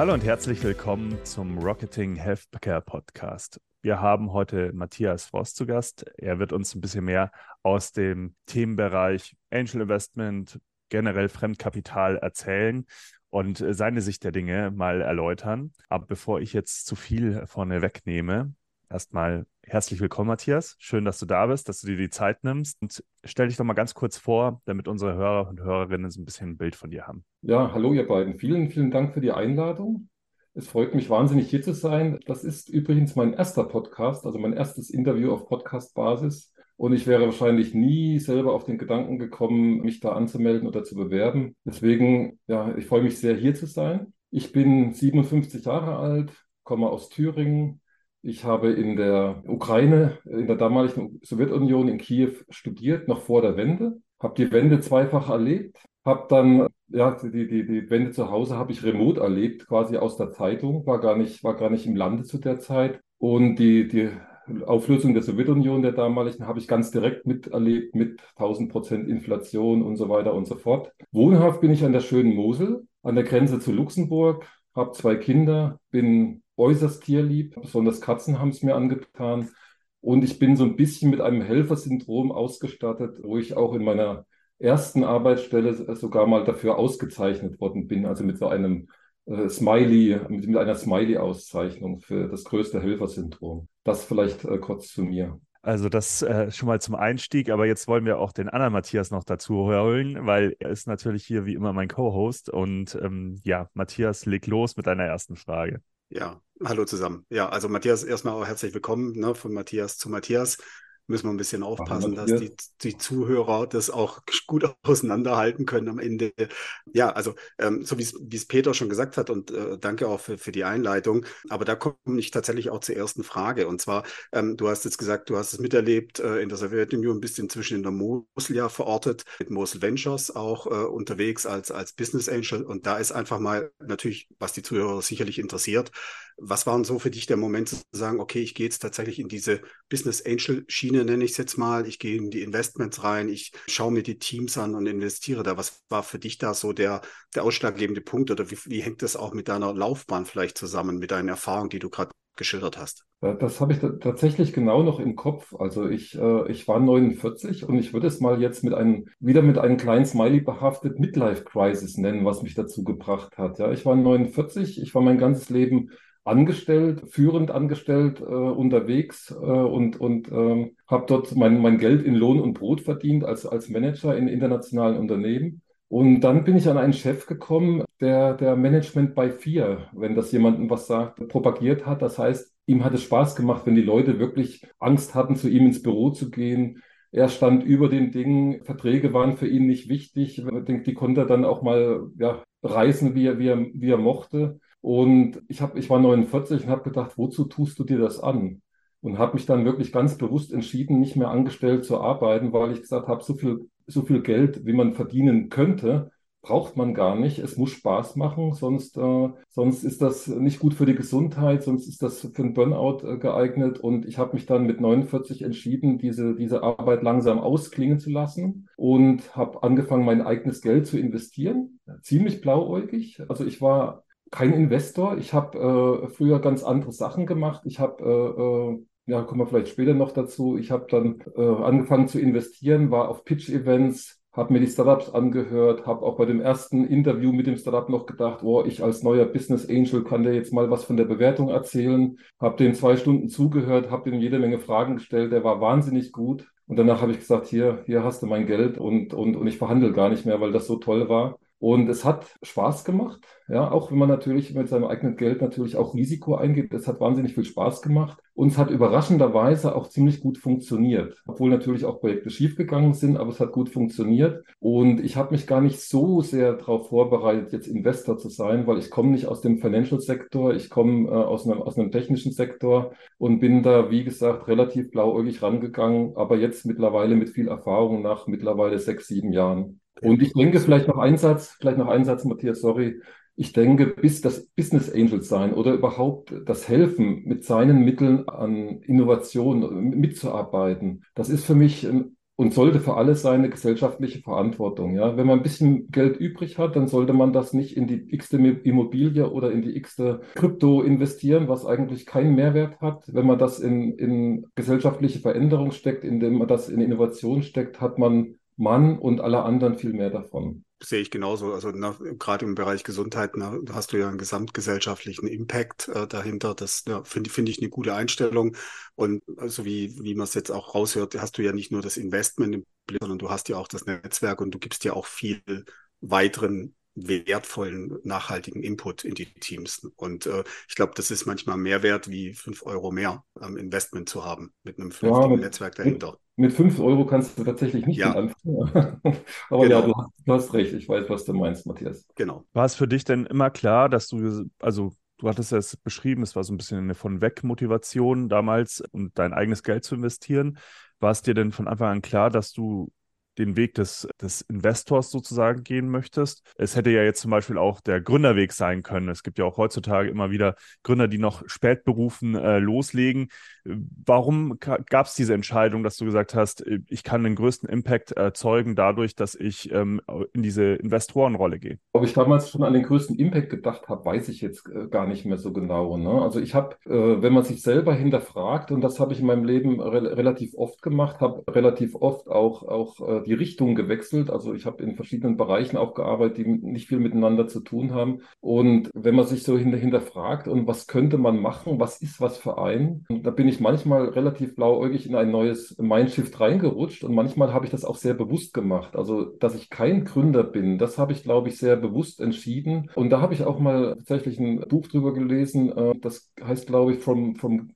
Hallo und herzlich willkommen zum Rocketing Healthcare Podcast. Wir haben heute Matthias Frost zu Gast. Er wird uns ein bisschen mehr aus dem Themenbereich Angel Investment, generell Fremdkapital erzählen und seine Sicht der Dinge mal erläutern. Aber bevor ich jetzt zu viel vorne wegnehme, erstmal herzlich willkommen, Matthias. Schön, dass du da bist, dass du dir die Zeit nimmst. Und stell dich doch mal ganz kurz vor, damit unsere Hörer und Hörerinnen so ein bisschen ein Bild von dir haben. Ja, hallo ihr beiden. Vielen, vielen Dank für die Einladung. Es freut mich wahnsinnig, hier zu sein. Das ist übrigens mein erster Podcast, also mein erstes Interview auf Podcast-Basis. Und ich wäre wahrscheinlich nie selber auf den Gedanken gekommen, mich da anzumelden oder zu bewerben. Deswegen, ja, ich freue mich sehr, hier zu sein. Ich bin 57 Jahre alt, komme aus Thüringen, ich habe in der Ukraine, in der damaligen Sowjetunion in Kiew studiert, noch vor der Wende, habe die Wende zweifach erlebt, habe dann, ja, die, die, die Wende zu Hause habe ich remote erlebt, quasi aus der Zeitung, war gar nicht, war gar nicht im Lande zu der Zeit. Und die, die Auflösung der Sowjetunion der damaligen habe ich ganz direkt miterlebt mit 1000 Prozent Inflation und so weiter und so fort. Wohnhaft bin ich an der schönen Mosel, an der Grenze zu Luxemburg, habe zwei Kinder, bin äußerst tierlieb, besonders Katzen haben es mir angetan. Und ich bin so ein bisschen mit einem Helfersyndrom ausgestattet, wo ich auch in meiner ersten Arbeitsstelle sogar mal dafür ausgezeichnet worden bin, also mit so einem äh, Smiley, mit, mit einer Smiley-Auszeichnung für das größte Helfersyndrom. Das vielleicht äh, kurz zu mir. Also das äh, schon mal zum Einstieg, aber jetzt wollen wir auch den anderen Matthias noch dazu holen, weil er ist natürlich hier wie immer mein Co-Host und ähm, ja, Matthias, leg los mit deiner ersten Frage. Ja, hallo zusammen. Ja, also Matthias, erstmal auch herzlich willkommen ne, von Matthias zu Matthias müssen wir ein bisschen aufpassen, dass die, die Zuhörer das auch gut auseinanderhalten können am Ende. Ja, also ähm, so wie es Peter schon gesagt hat und äh, danke auch für, für die Einleitung. Aber da komme ich tatsächlich auch zur ersten Frage. Und zwar, ähm, du hast jetzt gesagt, du hast es miterlebt äh, in der Sowjetunion, bist inzwischen in der Mosel ja verortet, mit Mosel Ventures auch äh, unterwegs als, als Business Angel. Und da ist einfach mal natürlich, was die Zuhörer sicherlich interessiert, was waren so für dich der Moment zu sagen, okay, ich gehe jetzt tatsächlich in diese Business Angel Schiene, nenne ich es jetzt mal, ich gehe in die Investments rein, ich schaue mir die Teams an und investiere da. Was war für dich da so der, der ausschlaggebende Punkt oder wie, wie hängt das auch mit deiner Laufbahn vielleicht zusammen, mit deinen Erfahrungen, die du gerade geschildert hast? Das habe ich tatsächlich genau noch im Kopf. Also ich, äh, ich war 49 und ich würde es mal jetzt mit einem, wieder mit einem kleinen Smiley behaftet Midlife Crisis nennen, was mich dazu gebracht hat. Ja, ich war 49, ich war mein ganzes Leben angestellt, führend angestellt äh, unterwegs äh, und, und ähm, habe dort mein, mein Geld in Lohn und Brot verdient als, als Manager in internationalen Unternehmen. Und dann bin ich an einen Chef gekommen, der, der Management bei vier, wenn das jemandem was sagt, propagiert hat. Das heißt, ihm hat es Spaß gemacht, wenn die Leute wirklich Angst hatten, zu ihm ins Büro zu gehen. Er stand über den Dingen, Verträge waren für ihn nicht wichtig. Die, die konnte er dann auch mal ja, reisen, wie er, wie er, wie er mochte. Und ich, hab, ich war 49 und habe gedacht, wozu tust du dir das an? Und habe mich dann wirklich ganz bewusst entschieden, nicht mehr angestellt zu arbeiten, weil ich gesagt habe, so viel, so viel Geld, wie man verdienen könnte, braucht man gar nicht. Es muss Spaß machen, sonst, äh, sonst ist das nicht gut für die Gesundheit, sonst ist das für einen Burnout äh, geeignet. Und ich habe mich dann mit 49 entschieden, diese, diese Arbeit langsam ausklingen zu lassen und habe angefangen, mein eigenes Geld zu investieren. Ziemlich blauäugig. Also ich war kein Investor. Ich habe äh, früher ganz andere Sachen gemacht. Ich habe, äh, äh, ja, kommen wir vielleicht später noch dazu. Ich habe dann äh, angefangen zu investieren, war auf Pitch-Events, habe mir die Startups angehört, habe auch bei dem ersten Interview mit dem Startup noch gedacht, oh, ich als neuer Business Angel kann dir jetzt mal was von der Bewertung erzählen. Habe dem zwei Stunden zugehört, habe dem jede Menge Fragen gestellt. Der war wahnsinnig gut. Und danach habe ich gesagt, hier, hier hast du mein Geld und, und, und ich verhandle gar nicht mehr, weil das so toll war. Und es hat Spaß gemacht, ja, auch wenn man natürlich mit seinem eigenen Geld natürlich auch Risiko eingeht. Es hat wahnsinnig viel Spaß gemacht und es hat überraschenderweise auch ziemlich gut funktioniert, obwohl natürlich auch Projekte schiefgegangen sind, aber es hat gut funktioniert. Und ich habe mich gar nicht so sehr darauf vorbereitet, jetzt Investor zu sein, weil ich komme nicht aus dem Financial Sektor, ich komme äh, aus, einem, aus einem technischen Sektor und bin da, wie gesagt, relativ blauäugig rangegangen, aber jetzt mittlerweile mit viel Erfahrung nach mittlerweile sechs, sieben Jahren. Und ich denke, vielleicht noch ein Satz, vielleicht noch ein Satz, Matthias, sorry. Ich denke, bis das Business Angel sein oder überhaupt das Helfen, mit seinen Mitteln an Innovation mitzuarbeiten, das ist für mich ein und sollte für alles seine gesellschaftliche Verantwortung. Ja, wenn man ein bisschen Geld übrig hat, dann sollte man das nicht in die x-te Immobilie oder in die x-te Krypto investieren, was eigentlich keinen Mehrwert hat. Wenn man das in, in gesellschaftliche Veränderung steckt, indem man das in Innovation steckt, hat man Mann und alle anderen viel mehr davon sehe ich genauso. Also na, gerade im Bereich Gesundheit na, hast du ja einen gesamtgesellschaftlichen Impact äh, dahinter. Das finde find ich eine gute Einstellung. Und so also wie, wie man es jetzt auch raushört, hast du ja nicht nur das Investment im Blick, sondern du hast ja auch das Netzwerk und du gibst ja auch viel weiteren wertvollen, nachhaltigen Input in die Teams. Und äh, ich glaube, das ist manchmal mehr wert, wie fünf Euro mehr am Investment zu haben, mit einem vernünftigen ja, Netzwerk dahinter. Mit, mit fünf Euro kannst du tatsächlich nicht ja. anfangen. Aber genau. ja, du hast, du hast, recht. Ich weiß, was du meinst, Matthias. Genau. War es für dich denn immer klar, dass du, also du hattest es beschrieben, es war so ein bisschen eine von weg Motivation damals, um dein eigenes Geld zu investieren. War es dir denn von Anfang an klar, dass du den Weg des, des Investors sozusagen gehen möchtest. Es hätte ja jetzt zum Beispiel auch der Gründerweg sein können. Es gibt ja auch heutzutage immer wieder Gründer, die noch spätberufen äh, loslegen. Warum gab es diese Entscheidung, dass du gesagt hast, äh, ich kann den größten Impact erzeugen dadurch, dass ich ähm, in diese Investorenrolle gehe? Ob ich damals schon an den größten Impact gedacht habe, weiß ich jetzt äh, gar nicht mehr so genau. Ne? Also ich habe, äh, wenn man sich selber hinterfragt, und das habe ich in meinem Leben re relativ oft gemacht, habe relativ oft auch, auch äh, die Richtung gewechselt. Also ich habe in verschiedenen Bereichen auch gearbeitet, die nicht viel miteinander zu tun haben. Und wenn man sich so hinter, hinterfragt und was könnte man machen, was ist was für ein, da bin ich manchmal relativ blauäugig in ein neues Mindshift reingerutscht und manchmal habe ich das auch sehr bewusst gemacht. Also, dass ich kein Gründer bin, das habe ich, glaube ich, sehr bewusst entschieden. Und da habe ich auch mal tatsächlich ein Buch drüber gelesen, äh, das heißt, glaube ich, From, From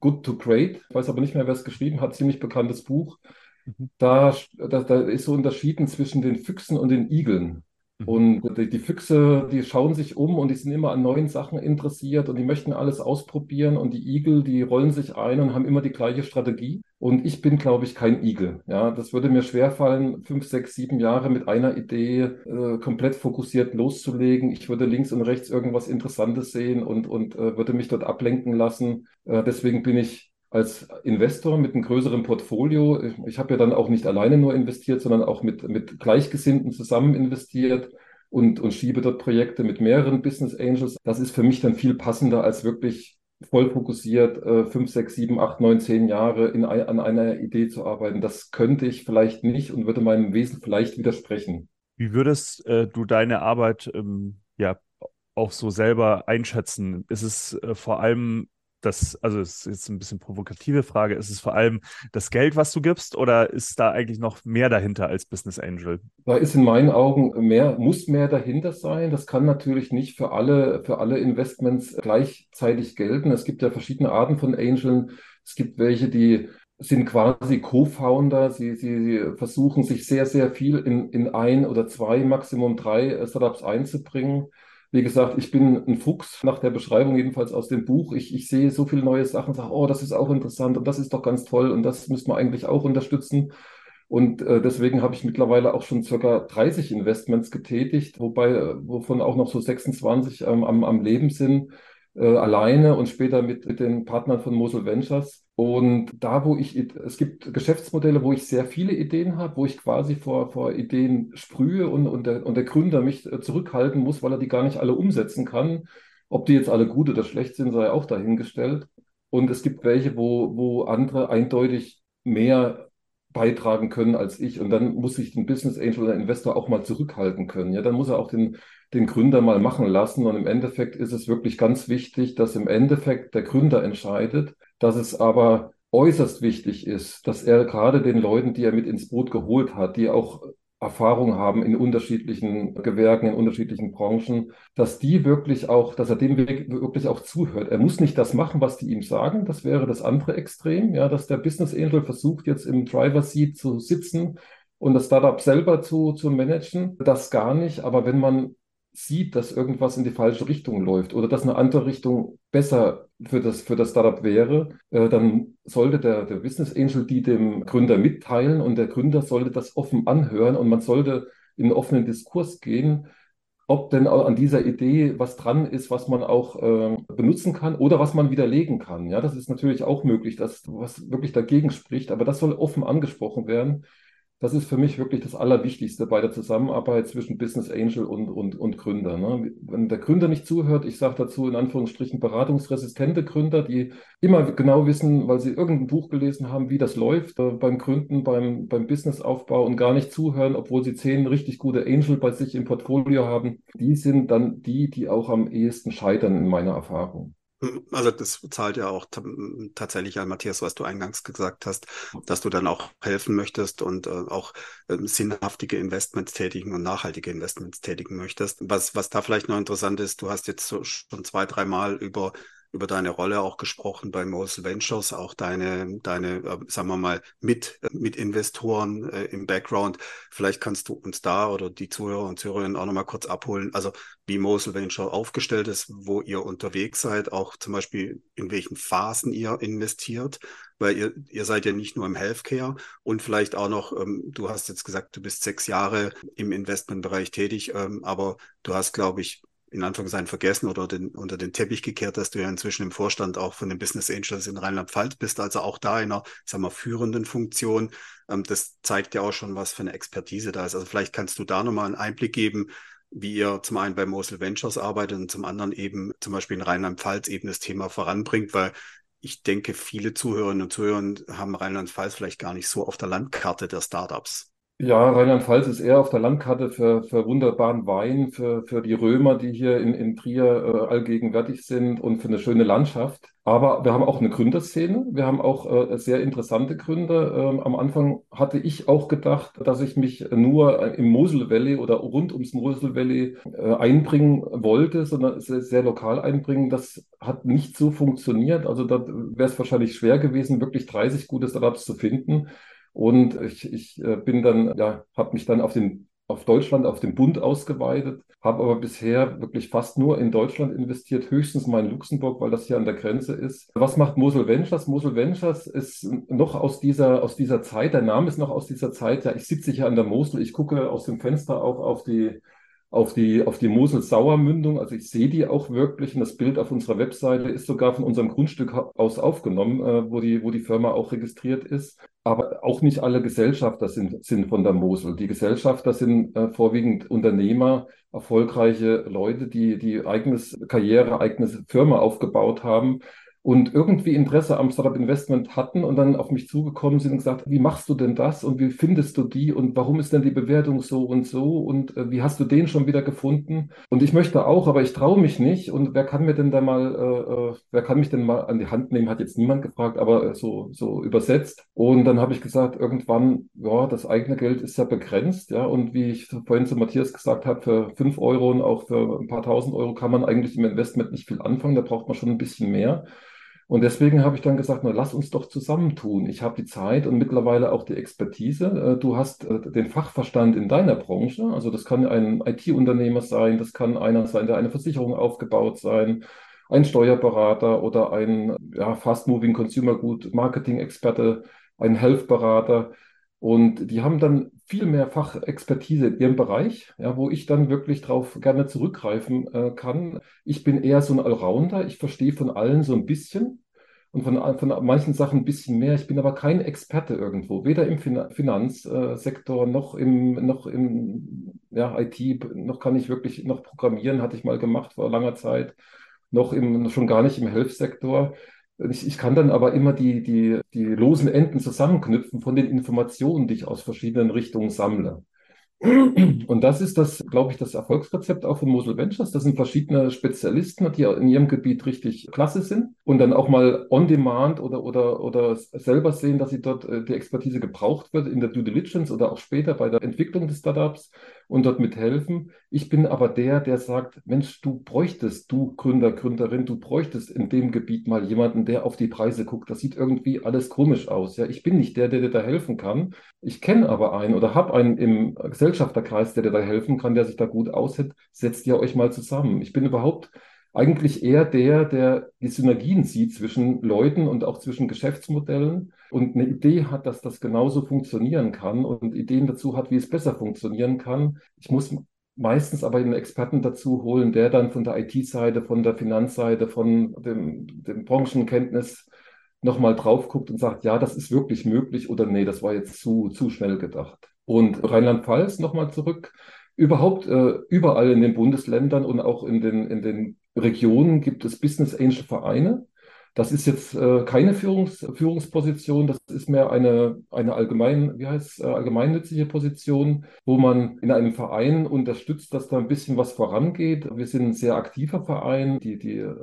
Good to Great. Ich weiß aber nicht mehr, wer es geschrieben hat, ziemlich bekanntes Buch. Mhm. Da, da, da ist so unterschieden zwischen den Füchsen und den Igeln. Mhm. Und die, die, Füchse, die schauen sich um und die sind immer an neuen Sachen interessiert und die möchten alles ausprobieren. Und die Igel, die rollen sich ein und haben immer die gleiche Strategie. Und ich bin, glaube ich, kein Igel. Ja, das würde mir schwerfallen, fünf, sechs, sieben Jahre mit einer Idee äh, komplett fokussiert loszulegen. Ich würde links und rechts irgendwas Interessantes sehen und, und äh, würde mich dort ablenken lassen. Äh, deswegen bin ich als Investor mit einem größeren Portfolio. Ich habe ja dann auch nicht alleine nur investiert, sondern auch mit, mit Gleichgesinnten zusammen investiert und, und schiebe dort Projekte mit mehreren Business Angels. Das ist für mich dann viel passender als wirklich voll fokussiert äh, fünf, sechs, sieben, acht, neun, zehn Jahre in, an einer Idee zu arbeiten. Das könnte ich vielleicht nicht und würde meinem Wesen vielleicht widersprechen. Wie würdest äh, du deine Arbeit ähm, ja auch so selber einschätzen? Ist es äh, vor allem das, also es ist jetzt ein bisschen provokative Frage, ist es vor allem das Geld, was du gibst, oder ist da eigentlich noch mehr dahinter als Business Angel? Da ist in meinen Augen mehr, muss mehr dahinter sein. Das kann natürlich nicht für alle, für alle Investments gleichzeitig gelten. Es gibt ja verschiedene Arten von Angeln. Es gibt welche, die sind quasi Co-Founder. Sie, sie, sie versuchen sich sehr, sehr viel in, in ein oder zwei, Maximum drei Startups einzubringen. Wie gesagt, ich bin ein Fuchs nach der Beschreibung, jedenfalls aus dem Buch. Ich, ich sehe so viele neue Sachen, sage, oh, das ist auch interessant und das ist doch ganz toll und das müssen wir eigentlich auch unterstützen. Und äh, deswegen habe ich mittlerweile auch schon circa 30 Investments getätigt, wobei, äh, wovon auch noch so 26 ähm, am, am Leben sind äh, alleine und später mit, mit den Partnern von Mosel Ventures. Und da, wo ich, es gibt Geschäftsmodelle, wo ich sehr viele Ideen habe, wo ich quasi vor, vor Ideen sprühe und, und, der, und der Gründer mich äh, zurückhalten muss, weil er die gar nicht alle umsetzen kann. Ob die jetzt alle gut oder schlecht sind, sei auch dahingestellt. Und es gibt welche, wo, wo andere eindeutig mehr beitragen können als ich. Und dann muss sich ein Business Angel oder Investor auch mal zurückhalten können. Ja, dann muss er auch den, den Gründer mal machen lassen. Und im Endeffekt ist es wirklich ganz wichtig, dass im Endeffekt der Gründer entscheidet, dass es aber äußerst wichtig ist, dass er gerade den Leuten, die er mit ins Boot geholt hat, die auch Erfahrung haben in unterschiedlichen Gewerken, in unterschiedlichen Branchen, dass die wirklich auch, dass er dem wirklich auch zuhört. Er muss nicht das machen, was die ihm sagen. Das wäre das andere Extrem, ja, dass der Business Angel versucht, jetzt im Driver Seat zu sitzen und das Startup selber zu, zu managen. Das gar nicht. Aber wenn man sieht, dass irgendwas in die falsche Richtung läuft oder dass eine andere Richtung besser für das, für das Startup wäre, äh, dann sollte der, der Business Angel die dem Gründer mitteilen und der Gründer sollte das offen anhören und man sollte in einen offenen Diskurs gehen, ob denn an dieser Idee was dran ist, was man auch äh, benutzen kann oder was man widerlegen kann. Ja, das ist natürlich auch möglich, dass was wirklich dagegen spricht, aber das soll offen angesprochen werden. Das ist für mich wirklich das Allerwichtigste bei der Zusammenarbeit zwischen Business Angel und, und, und Gründer. Ne? Wenn der Gründer nicht zuhört, ich sage dazu in Anführungsstrichen beratungsresistente Gründer, die immer genau wissen, weil sie irgendein Buch gelesen haben, wie das läuft äh, beim Gründen, beim, beim Businessaufbau und gar nicht zuhören, obwohl sie zehn richtig gute Angel bei sich im Portfolio haben, die sind dann die, die auch am ehesten scheitern in meiner Erfahrung. Also das zahlt ja auch tatsächlich an Matthias, was du eingangs gesagt hast, dass du dann auch helfen möchtest und äh, auch äh, sinnhaftige Investments tätigen und nachhaltige Investments tätigen möchtest. Was, was da vielleicht noch interessant ist, du hast jetzt so schon zwei, dreimal über über deine Rolle auch gesprochen bei Mosel Ventures, auch deine, deine, äh, sagen wir mal, mit, mit Investoren äh, im Background. Vielleicht kannst du uns da oder die Zuhörer und Zuhörerinnen auch nochmal kurz abholen, also wie Mosel Venture aufgestellt ist, wo ihr unterwegs seid, auch zum Beispiel in welchen Phasen ihr investiert, weil ihr, ihr seid ja nicht nur im Healthcare und vielleicht auch noch, ähm, du hast jetzt gesagt, du bist sechs Jahre im Investmentbereich tätig, ähm, aber du hast, glaube ich, in Anführungszeichen vergessen oder den, unter den Teppich gekehrt, dass du ja inzwischen im Vorstand auch von den Business Angels in Rheinland-Pfalz bist, also auch da in einer, sagen wir, führenden Funktion. Ähm, das zeigt ja auch schon, was für eine Expertise da ist. Also vielleicht kannst du da nochmal einen Einblick geben, wie ihr zum einen bei Mosel Ventures arbeitet und zum anderen eben zum Beispiel in Rheinland-Pfalz eben das Thema voranbringt, weil ich denke, viele Zuhörerinnen und Zuhörer haben Rheinland-Pfalz vielleicht gar nicht so auf der Landkarte der Startups. Ja, Rheinland-Pfalz ist eher auf der Landkarte für, für wunderbaren Wein, für, für die Römer, die hier in, in Trier äh, allgegenwärtig sind und für eine schöne Landschaft. Aber wir haben auch eine Gründerszene. Wir haben auch äh, sehr interessante Gründer. Ähm, am Anfang hatte ich auch gedacht, dass ich mich nur im Mosel Valley oder rund ums Mosel Valley äh, einbringen wollte, sondern sehr, sehr lokal einbringen. Das hat nicht so funktioniert. Also da wäre es wahrscheinlich schwer gewesen, wirklich 30 gute Startups zu finden. Und ich, ich äh, bin dann, ja, habe mich dann auf den auf Deutschland, auf den Bund ausgeweitet, habe aber bisher wirklich fast nur in Deutschland investiert, höchstens mal in Luxemburg, weil das hier an der Grenze ist. Was macht Mosel Ventures? Mosel Ventures ist noch aus dieser, aus dieser Zeit, der Name ist noch aus dieser Zeit, ja, ich sitze hier an der Mosel, ich gucke aus dem Fenster auch auf die, auf die, auf die Mosel-Sauer-Mündung. Also ich sehe die auch wirklich und das Bild auf unserer Webseite ist sogar von unserem Grundstück aus aufgenommen, äh, wo, die, wo die Firma auch registriert ist. Aber auch nicht alle Gesellschafter sind, sind von der Mosel. Die Gesellschafter sind äh, vorwiegend Unternehmer, erfolgreiche Leute, die die eigenes Karriere, eigenes Firma aufgebaut haben und irgendwie Interesse am Startup Investment hatten und dann auf mich zugekommen sind und gesagt, wie machst du denn das und wie findest du die und warum ist denn die Bewertung so und so und äh, wie hast du den schon wieder gefunden? Und ich möchte auch, aber ich traue mich nicht und wer kann mir denn da mal, äh, äh wer kann mich denn mal an die Hand nehmen, hat jetzt niemand gefragt, aber äh, so, so übersetzt. Und dann habe ich gesagt, irgendwann, ja, das eigene Geld ist ja begrenzt, ja, und wie ich vorhin zu Matthias gesagt habe, für fünf Euro und auch für ein paar tausend Euro kann man eigentlich im Investment nicht viel anfangen, da braucht man schon ein bisschen mehr. Und deswegen habe ich dann gesagt, na, lass uns doch zusammentun. Ich habe die Zeit und mittlerweile auch die Expertise. Äh, du hast äh, den Fachverstand in deiner Branche. Also das kann ein IT-Unternehmer sein, das kann einer sein, der eine Versicherung aufgebaut sein, ein Steuerberater oder ein ja, Fast-Moving Consumer Good Marketing-Experte, ein Health-Berater. Und die haben dann viel mehr Fachexpertise in ihrem Bereich, ja, wo ich dann wirklich drauf gerne zurückgreifen äh, kann. Ich bin eher so ein Allrounder. Ich verstehe von allen so ein bisschen und von, von manchen Sachen ein bisschen mehr. Ich bin aber kein Experte irgendwo, weder im fin Finanzsektor noch im, noch im ja, IT, noch kann ich wirklich noch programmieren, hatte ich mal gemacht vor langer Zeit, noch im, schon gar nicht im Health-Sektor. Ich, ich kann dann aber immer die, die, die losen Enden zusammenknüpfen von den Informationen, die ich aus verschiedenen Richtungen sammle. Und das ist das, glaube ich, das Erfolgsrezept auch von Mosel Ventures. Das sind verschiedene Spezialisten, die in ihrem Gebiet richtig klasse sind und dann auch mal on demand oder, oder, oder selber sehen, dass sie dort äh, die Expertise gebraucht wird in der Due Diligence oder auch später bei der Entwicklung des Startups und dort mithelfen. Ich bin aber der, der sagt, Mensch, du bräuchtest, du Gründer, Gründerin, du bräuchtest in dem Gebiet mal jemanden, der auf die Preise guckt. Das sieht irgendwie alles komisch aus. Ja, ich bin nicht der, der dir da helfen kann. Ich kenne aber einen oder habe einen im Gesellschafterkreis, der dir da helfen kann, der sich da gut aushält. Setzt ihr euch mal zusammen. Ich bin überhaupt eigentlich eher der, der die Synergien sieht zwischen Leuten und auch zwischen Geschäftsmodellen und eine Idee hat, dass das genauso funktionieren kann und Ideen dazu hat, wie es besser funktionieren kann. Ich muss meistens aber einen Experten dazu holen, der dann von der IT-Seite, von der Finanzseite, von dem, dem Branchenkenntnis nochmal drauf guckt und sagt, ja, das ist wirklich möglich oder nee, das war jetzt zu, zu schnell gedacht. Und Rheinland-Pfalz nochmal zurück. Überhaupt äh, überall in den Bundesländern und auch in den, in den Regionen gibt es Business Angel Vereine. Das ist jetzt äh, keine Führungs Führungsposition, das ist mehr eine, eine allgemein, wie heißt, äh, allgemeinnützige Position, wo man in einem Verein unterstützt, dass da ein bisschen was vorangeht. Wir sind ein sehr aktiver Verein. Die, die äh,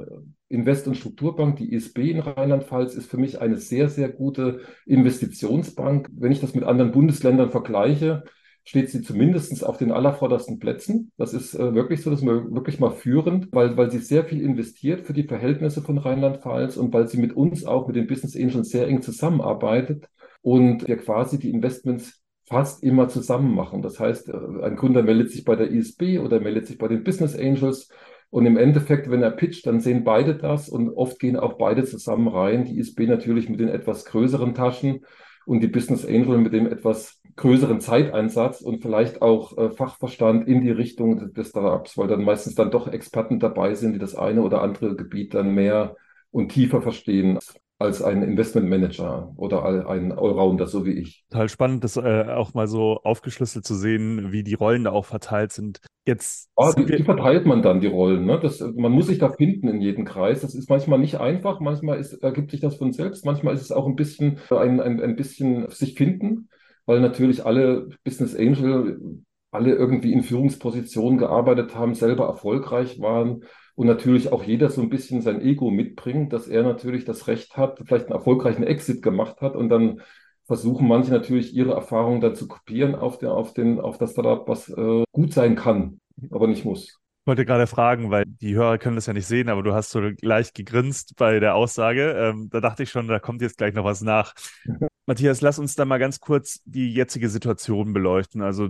Invest- und Strukturbank, die ISB in Rheinland-Pfalz, ist für mich eine sehr, sehr gute Investitionsbank. Wenn ich das mit anderen Bundesländern vergleiche, steht sie zumindest auf den allervordersten Plätzen. Das ist äh, wirklich so, dass wir wirklich mal führend, weil, weil sie sehr viel investiert für die Verhältnisse von Rheinland-Pfalz und weil sie mit uns auch, mit den Business Angels sehr eng zusammenarbeitet und wir quasi die Investments fast immer zusammen machen. Das heißt, äh, ein Gründer meldet sich bei der ISB oder meldet sich bei den Business Angels und im Endeffekt, wenn er pitcht, dann sehen beide das und oft gehen auch beide zusammen rein. Die ISB natürlich mit den etwas größeren Taschen und die Business Angel mit dem etwas größeren Zeiteinsatz und vielleicht auch äh, Fachverstand in die Richtung des Startups, weil dann meistens dann doch Experten dabei sind, die das eine oder andere Gebiet dann mehr und tiefer verstehen als ein Investmentmanager oder ein Allrounder, so wie ich. Total spannend, das äh, auch mal so aufgeschlüsselt zu sehen, wie die Rollen da auch verteilt sind. Jetzt ah, die, die, verteilt man dann, die Rollen. Ne? Das, man muss sich da finden in jedem Kreis. Das ist manchmal nicht einfach, manchmal ist, ergibt sich das von selbst, manchmal ist es auch ein bisschen ein, ein, ein bisschen sich finden, weil natürlich alle Business Angel alle irgendwie in Führungspositionen gearbeitet haben, selber erfolgreich waren und natürlich auch jeder so ein bisschen sein Ego mitbringt, dass er natürlich das Recht hat, vielleicht einen erfolgreichen Exit gemacht hat und dann versuchen manche natürlich ihre Erfahrungen dann zu kopieren auf, der, auf, den, auf das Startup, was äh, gut sein kann, aber nicht muss. Ich wollte gerade fragen, weil die Hörer können das ja nicht sehen, aber du hast so leicht gegrinst bei der Aussage. Ähm, da dachte ich schon, da kommt jetzt gleich noch was nach. Matthias, lass uns da mal ganz kurz die jetzige Situation beleuchten. Also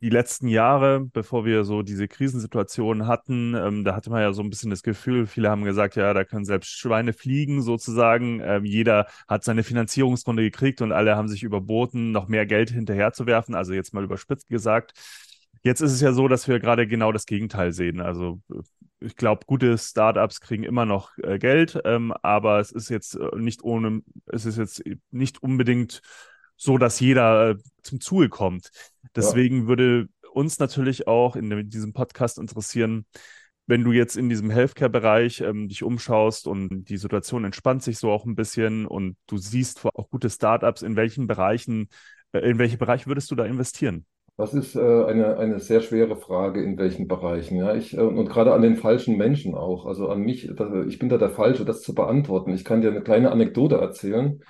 die letzten Jahre, bevor wir so diese Krisensituation hatten, ähm, da hatte man ja so ein bisschen das Gefühl, viele haben gesagt, ja, da können selbst Schweine fliegen sozusagen. Ähm, jeder hat seine Finanzierungsrunde gekriegt und alle haben sich überboten, noch mehr Geld hinterherzuwerfen. Also jetzt mal überspitzt gesagt. Jetzt ist es ja so, dass wir gerade genau das Gegenteil sehen. Also ich glaube, gute Startups kriegen immer noch äh, Geld, ähm, aber es ist jetzt äh, nicht ohne, es ist jetzt nicht unbedingt so, dass jeder äh, zum Zuge kommt. Deswegen ja. würde uns natürlich auch in diesem Podcast interessieren, wenn du jetzt in diesem Healthcare-Bereich ähm, dich umschaust und die Situation entspannt sich so auch ein bisschen und du siehst auch gute Startups, in welchen Bereichen, äh, in welche Bereiche würdest du da investieren? Das ist äh, eine, eine sehr schwere Frage, in welchen Bereichen. Ja, ich, äh, und gerade an den falschen Menschen auch. Also an mich, da, ich bin da der Falsche, das zu beantworten. Ich kann dir eine kleine Anekdote erzählen.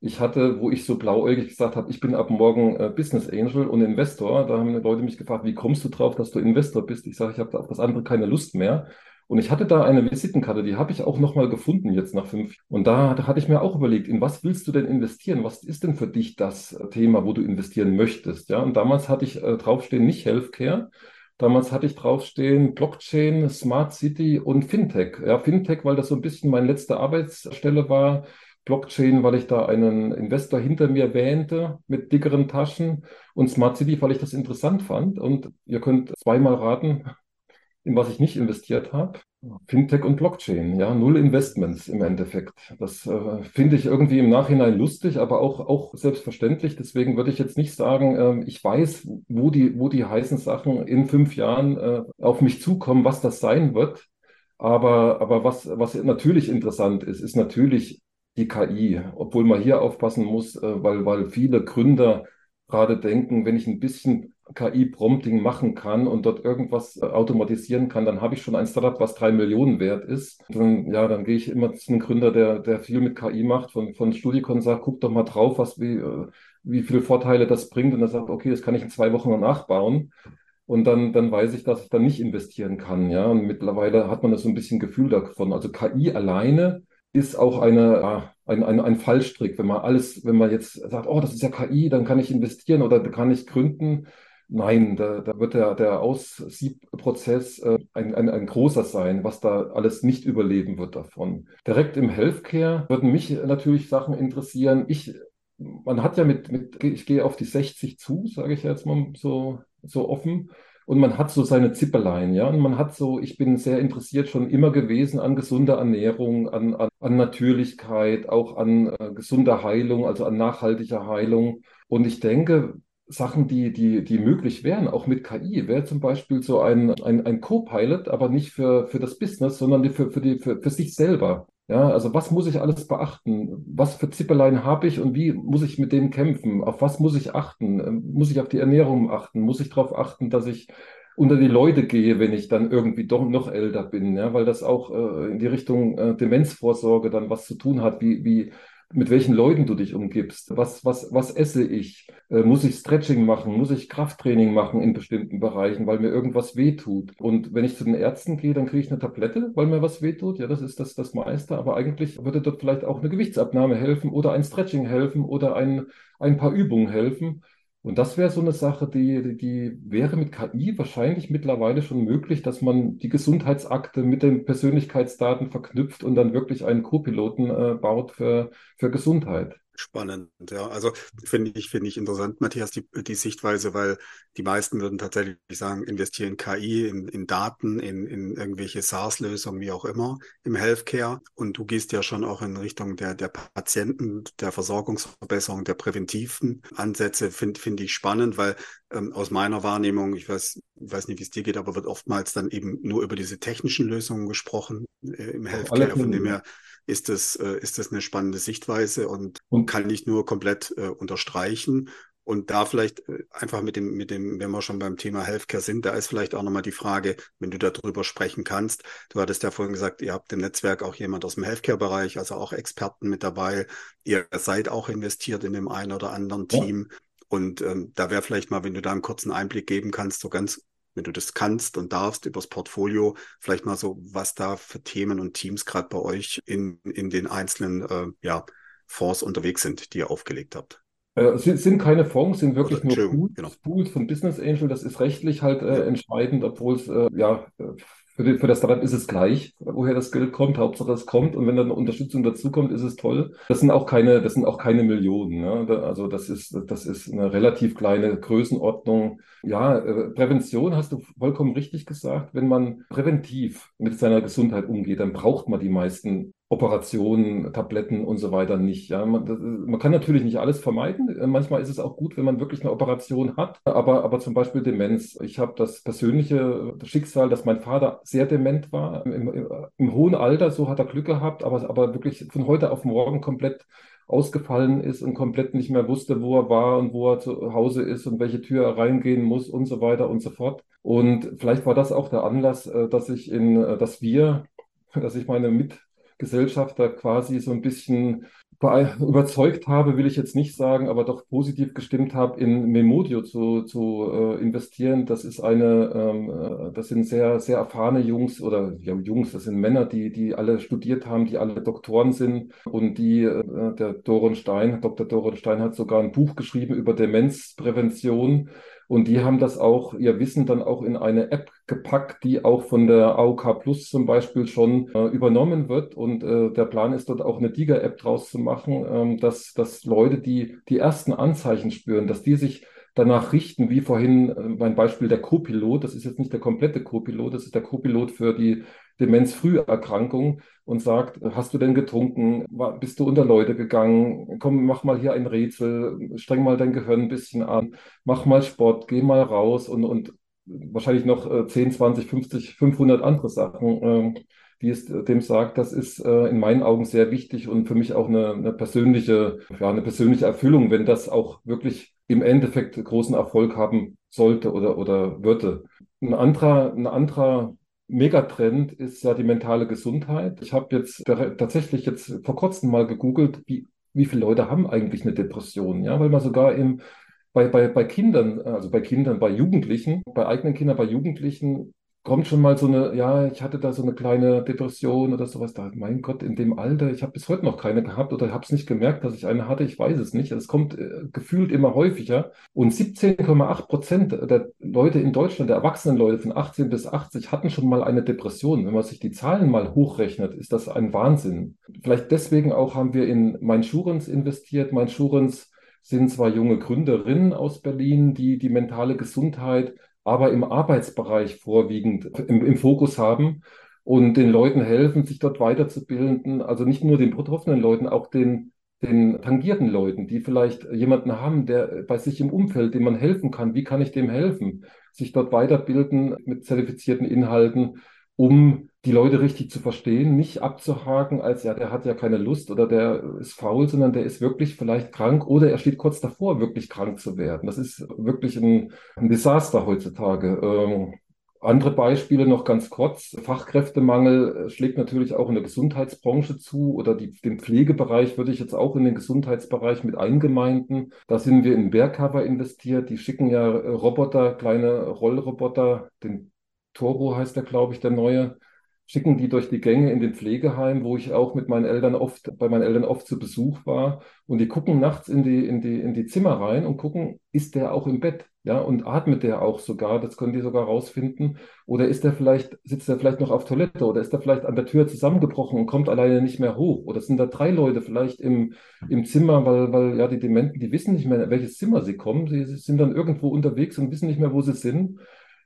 Ich hatte, wo ich so blauäugig gesagt habe, ich bin ab morgen äh, Business Angel und Investor. Da haben Leute mich gefragt, wie kommst du drauf, dass du Investor bist? Ich sage, ich habe auf das andere keine Lust mehr. Und ich hatte da eine Visitenkarte, die habe ich auch nochmal gefunden jetzt nach fünf. Und da, da hatte ich mir auch überlegt, in was willst du denn investieren? Was ist denn für dich das Thema, wo du investieren möchtest? Ja, und damals hatte ich äh, draufstehen nicht Healthcare. Damals hatte ich draufstehen Blockchain, Smart City und Fintech. Ja, Fintech, weil das so ein bisschen meine letzte Arbeitsstelle war. Blockchain, weil ich da einen Investor hinter mir wähnte mit dickeren Taschen und Smart City, weil ich das interessant fand. Und ihr könnt zweimal raten, in was ich nicht investiert habe. Fintech und Blockchain, ja, null Investments im Endeffekt. Das äh, finde ich irgendwie im Nachhinein lustig, aber auch, auch selbstverständlich. Deswegen würde ich jetzt nicht sagen, äh, ich weiß, wo die, wo die heißen Sachen in fünf Jahren äh, auf mich zukommen, was das sein wird. Aber, aber was, was natürlich interessant ist, ist natürlich die KI, obwohl man hier aufpassen muss, äh, weil, weil viele Gründer gerade denken, wenn ich ein bisschen KI-Prompting machen kann und dort irgendwas äh, automatisieren kann, dann habe ich schon ein Startup, was drei Millionen wert ist. Dann, ja, dann gehe ich immer zu einem Gründer, der, der viel mit KI macht, von, von Studicon sagt, guck doch mal drauf, was, wie, äh, wie viele Vorteile das bringt. Und er sagt, okay, das kann ich in zwei Wochen noch nachbauen. Und dann, dann weiß ich, dass ich dann nicht investieren kann. Ja, und mittlerweile hat man das so ein bisschen Gefühl davon. Also KI alleine ist auch eine, ja, ein, ein, ein Fallstrick. Wenn man alles, wenn man jetzt sagt, oh, das ist ja KI, dann kann ich investieren oder kann ich gründen Nein, da, da wird der, der Aussiebprozess äh, ein, ein, ein großer sein, was da alles nicht überleben wird davon. Direkt im Healthcare würden mich natürlich Sachen interessieren. Ich, man hat ja mit, mit ich gehe auf die 60 zu, sage ich jetzt mal so, so offen. und man hat so seine Zippeleien, ja. Und man hat so, ich bin sehr interessiert schon immer gewesen an gesunder Ernährung, an, an, an Natürlichkeit, auch an äh, gesunder Heilung, also an nachhaltiger Heilung. Und ich denke, Sachen, die, die, die möglich wären, auch mit KI, wäre zum Beispiel so ein, ein, ein Co-Pilot, aber nicht für, für das Business, sondern für, für, die, für, für sich selber. Ja, also was muss ich alles beachten? Was für Zippeleien habe ich und wie muss ich mit denen kämpfen? Auf was muss ich achten? Ähm, muss ich auf die Ernährung achten? Muss ich darauf achten, dass ich unter die Leute gehe, wenn ich dann irgendwie doch noch älter bin? Ja, weil das auch äh, in die Richtung äh, Demenzvorsorge dann was zu tun hat. Wie, wie, mit welchen Leuten du dich umgibst. Was, was, was esse ich? Äh, muss ich Stretching machen? Muss ich Krafttraining machen in bestimmten Bereichen, weil mir irgendwas wehtut? Und wenn ich zu den Ärzten gehe, dann kriege ich eine Tablette, weil mir was wehtut. Ja, das ist das, das meiste. Aber eigentlich würde dort vielleicht auch eine Gewichtsabnahme helfen oder ein Stretching helfen oder ein, ein paar Übungen helfen. Und das wäre so eine Sache, die, die wäre mit KI wahrscheinlich mittlerweile schon möglich, dass man die Gesundheitsakte mit den Persönlichkeitsdaten verknüpft und dann wirklich einen Co-Piloten äh, baut für, für Gesundheit. Spannend, ja. Also finde ich, finde ich interessant, Matthias, die, die Sichtweise, weil die meisten würden tatsächlich sagen, investieren in KI, in, in Daten, in, in irgendwelche SaaS-Lösungen, wie auch immer, im Healthcare. Und du gehst ja schon auch in Richtung der, der Patienten, der Versorgungsverbesserung, der präventiven Ansätze, finde finde ich spannend, weil ähm, aus meiner Wahrnehmung, ich weiß, weiß nicht, wie es dir geht, aber wird oftmals dann eben nur über diese technischen Lösungen gesprochen äh, im Healthcare, von dem her ist das, äh, ist das eine spannende Sichtweise und, und kann ich nur komplett äh, unterstreichen. Und da vielleicht äh, einfach mit dem, mit dem, wenn wir schon beim Thema Healthcare sind, da ist vielleicht auch nochmal die Frage, wenn du darüber sprechen kannst. Du hattest ja vorhin gesagt, ihr habt im Netzwerk auch jemand aus dem Healthcare-Bereich, also auch Experten mit dabei. Ihr seid auch investiert in dem einen oder anderen Team. Ja. Und ähm, da wäre vielleicht mal, wenn du da einen kurzen Einblick geben kannst, so ganz wenn du das kannst und darfst, übers Portfolio, vielleicht mal so, was da für Themen und Teams gerade bei euch in, in den einzelnen äh, ja, Fonds unterwegs sind, die ihr aufgelegt habt. Äh, es sind keine Fonds, sind wirklich Oder, nur Pools, genau. Pools von Business Angel. Das ist rechtlich halt äh, entscheidend, obwohl es äh, ja äh, für, die, für das Startup ist es gleich, woher das Geld kommt. Hauptsache es kommt und wenn dann Unterstützung dazukommt, ist es toll. Das sind auch keine, das sind auch keine Millionen. Ne? Also das ist, das ist eine relativ kleine Größenordnung. Ja, äh, Prävention hast du vollkommen richtig gesagt. Wenn man präventiv mit seiner Gesundheit umgeht, dann braucht man die meisten Operationen, Tabletten und so weiter nicht. Ja, man, das, man, kann natürlich nicht alles vermeiden. Äh, manchmal ist es auch gut, wenn man wirklich eine Operation hat. Aber, aber zum Beispiel Demenz. Ich habe das persönliche Schicksal, dass mein Vater sehr dement war. Im, im, Im, hohen Alter, so hat er Glück gehabt, aber, aber wirklich von heute auf morgen komplett ausgefallen ist und komplett nicht mehr wusste, wo er war und wo er zu Hause ist und welche Tür er reingehen muss und so weiter und so fort. Und vielleicht war das auch der Anlass, äh, dass ich in, äh, dass wir, dass ich meine Mit Gesellschafter quasi so ein bisschen überzeugt habe, will ich jetzt nicht sagen, aber doch positiv gestimmt habe, in Memodio zu, zu äh, investieren. Das ist eine, ähm, äh, das sind sehr, sehr erfahrene Jungs oder ja, Jungs, das sind Männer, die, die alle studiert haben, die alle Doktoren sind und die, äh, der Doron Stein, Dr. Doron Stein hat sogar ein Buch geschrieben über Demenzprävention und die haben das auch, ihr Wissen dann auch in eine App gepackt, die auch von der AOK Plus zum Beispiel schon äh, übernommen wird. Und äh, der Plan ist dort auch eine Diga-App draus zu machen, ähm, dass, dass Leute, die die ersten Anzeichen spüren, dass die sich danach richten, wie vorhin äh, mein Beispiel der Co-Pilot, das ist jetzt nicht der komplette Co-Pilot, das ist der Co-Pilot für die Demenzfrüherkrankung und sagt, hast du denn getrunken? Bist du unter Leute gegangen? Komm, mach mal hier ein Rätsel, streng mal dein Gehirn ein bisschen an, mach mal Sport, geh mal raus und, und wahrscheinlich noch 10, 20, 50, 500 andere Sachen, ähm, die es dem sagt. Das ist äh, in meinen Augen sehr wichtig und für mich auch eine, eine persönliche, ja, eine persönliche Erfüllung, wenn das auch wirklich im Endeffekt großen Erfolg haben sollte oder, oder würde. Ein anderer, ein anderer Megatrend ist ja die mentale Gesundheit. Ich habe jetzt tatsächlich jetzt vor kurzem mal gegoogelt, wie, wie viele Leute haben eigentlich eine Depression, ja, weil man sogar im, bei, bei, bei Kindern, also bei Kindern, bei Jugendlichen, bei eigenen Kindern, bei Jugendlichen kommt schon mal so eine, ja, ich hatte da so eine kleine Depression oder sowas. Da, mein Gott, in dem Alter, ich habe bis heute noch keine gehabt oder habe es nicht gemerkt, dass ich eine hatte. Ich weiß es nicht. Es kommt äh, gefühlt immer häufiger. Und 17,8 Prozent der Leute in Deutschland, der erwachsenen Leute von 18 bis 80, hatten schon mal eine Depression. Wenn man sich die Zahlen mal hochrechnet, ist das ein Wahnsinn. Vielleicht deswegen auch haben wir in Mein Schurens investiert. Mein Schurens sind zwar junge Gründerinnen aus Berlin, die die mentale Gesundheit aber im Arbeitsbereich vorwiegend im, im Fokus haben und den Leuten helfen, sich dort weiterzubilden. Also nicht nur den betroffenen Leuten, auch den, den tangierten Leuten, die vielleicht jemanden haben, der bei sich im Umfeld, dem man helfen kann. Wie kann ich dem helfen? Sich dort weiterbilden mit zertifizierten Inhalten, um die Leute richtig zu verstehen, nicht abzuhaken als, ja, der hat ja keine Lust oder der ist faul, sondern der ist wirklich vielleicht krank oder er steht kurz davor, wirklich krank zu werden. Das ist wirklich ein, ein Desaster heutzutage. Ähm, andere Beispiele noch ganz kurz. Fachkräftemangel schlägt natürlich auch in der Gesundheitsbranche zu oder die, den Pflegebereich würde ich jetzt auch in den Gesundheitsbereich mit eingemeinden. Da sind wir in Bearcover investiert. Die schicken ja Roboter, kleine Rollroboter, den Toro heißt der, glaube ich, der neue, schicken die durch die Gänge in den Pflegeheim, wo ich auch mit meinen Eltern oft, bei meinen Eltern oft zu Besuch war. Und die gucken nachts in die, in die, in die Zimmer rein und gucken, ist der auch im Bett? Ja, und atmet der auch sogar? Das können die sogar rausfinden. Oder ist der vielleicht, sitzt der vielleicht noch auf Toilette? Oder ist der vielleicht an der Tür zusammengebrochen und kommt alleine nicht mehr hoch? Oder sind da drei Leute vielleicht im, im Zimmer, weil, weil ja die Dementen, die wissen nicht mehr, in welches Zimmer sie kommen. Sie, sie sind dann irgendwo unterwegs und wissen nicht mehr, wo sie sind.